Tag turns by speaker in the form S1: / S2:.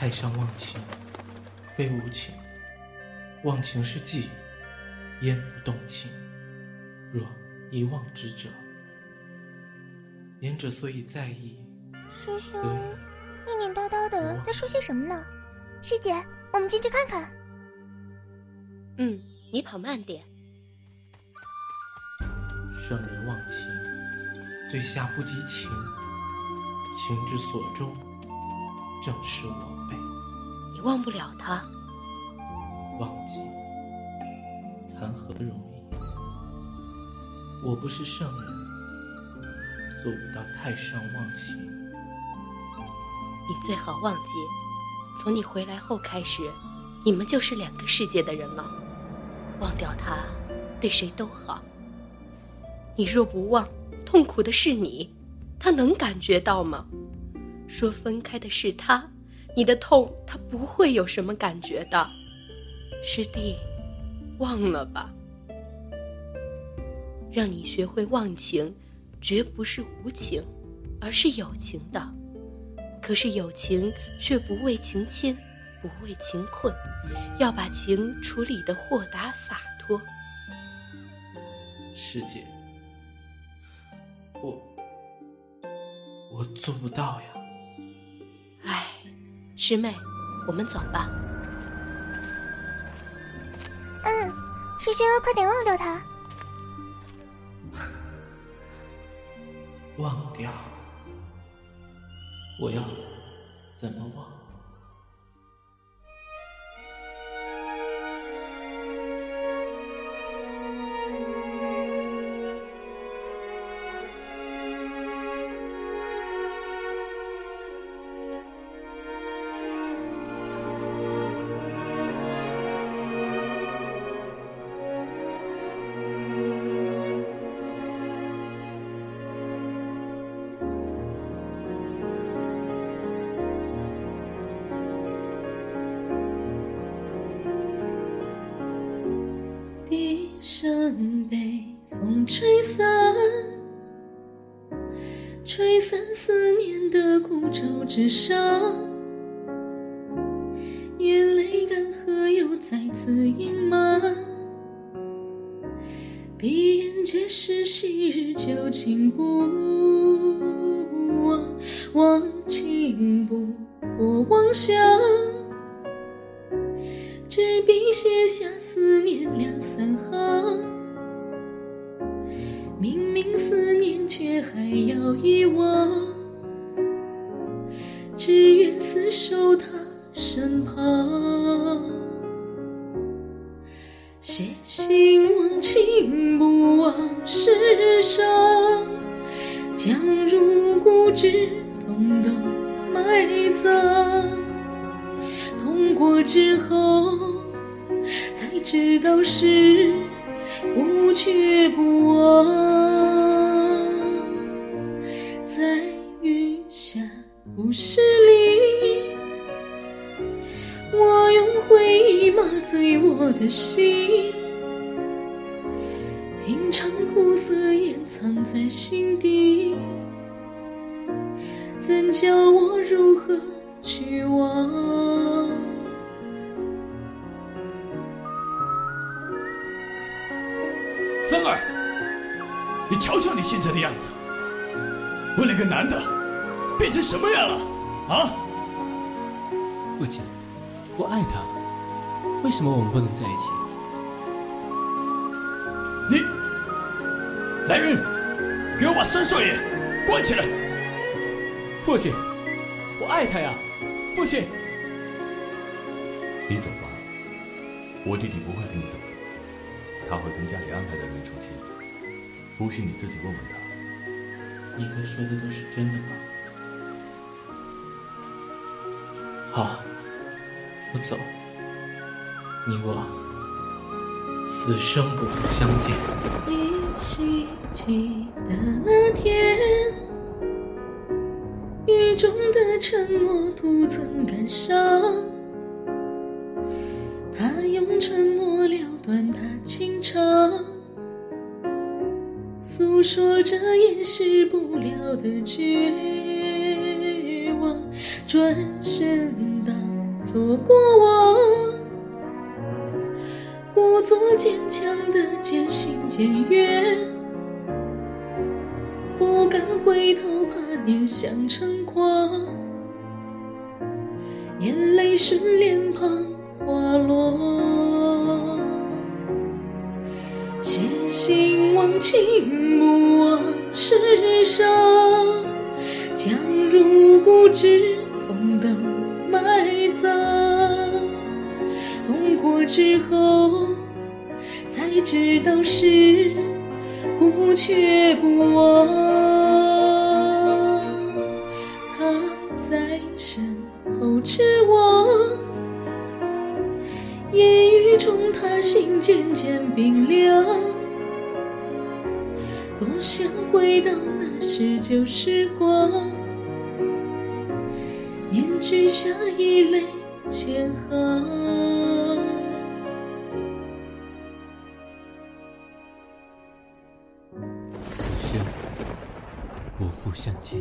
S1: 太上忘情，非无情。忘情是记，焉不动情？若一忘之者，言者所以在意。
S2: 师兄，念念叨叨的在说些什么呢？师姐，我们进去看看。
S3: 嗯，你跑慢点。
S1: 圣人忘情，最下不及情。情之所钟，正是我辈。
S3: 你忘不了他。
S1: 忘记，谈何容易？我不是圣人，做不到太上忘情。
S3: 你最好忘记，从你回来后开始，你们就是两个世界的人了。忘掉他，对谁都好。你若不忘，痛苦的是你，他能感觉到吗？说分开的是他，你的痛他不会有什么感觉的。师弟，忘了吧。让你学会忘情，绝不是无情，而是有情的。可是有情却不为情牵，不为情困，要把情处理的豁达洒脱。
S1: 师姐，我我做不到呀。
S3: 唉，师妹，我们走吧。
S2: 嗯，师兄，快点忘掉他。
S1: 忘掉？我要怎么忘？
S4: 身被风吹散，吹散思念的孤舟之上，眼泪干涸又再次盈满，闭眼皆是昔日旧情不忘，忘情不过妄想。执笔写下思念两三行，明明思念却还要遗忘，只愿厮守他身旁。写信忘情不忘世上，将入骨之痛都埋葬。痛过之后，才知道是故却不忘。在雨下故事里，我用回忆麻醉我的心，品尝苦涩掩藏在心底，怎教我如何去忘？
S5: 三儿，你瞧瞧你现在的样子，为了个男的，变成什么样了？啊！
S6: 父亲，我爱他，为什么我们不能在一起？
S5: 你，来人，给我把三少爷关起来！
S6: 父亲，我爱他呀！父亲，
S7: 你走吧，我弟弟不会跟你走的。他会跟家里安排的人成亲，不信你自己问问他。
S1: 你哥说的都是真的吗？好，我走。你我此生不复相见。
S4: 依稀记得那天，雨中的沉默徒增感伤。用沉默了断他情长，诉说着掩饰不了的绝望。转身当作过往，故作坚强的渐行渐远，不敢回头，怕念想成狂，眼泪顺脸庞花落，写信忘情不忘世上，将入骨之痛都埋葬，痛过之后才知道是故却不忘。他在身后痴望，烟雨中他心渐渐冰凉，多想回到那时旧时光。面具下一泪千行，
S6: 此生不复相见。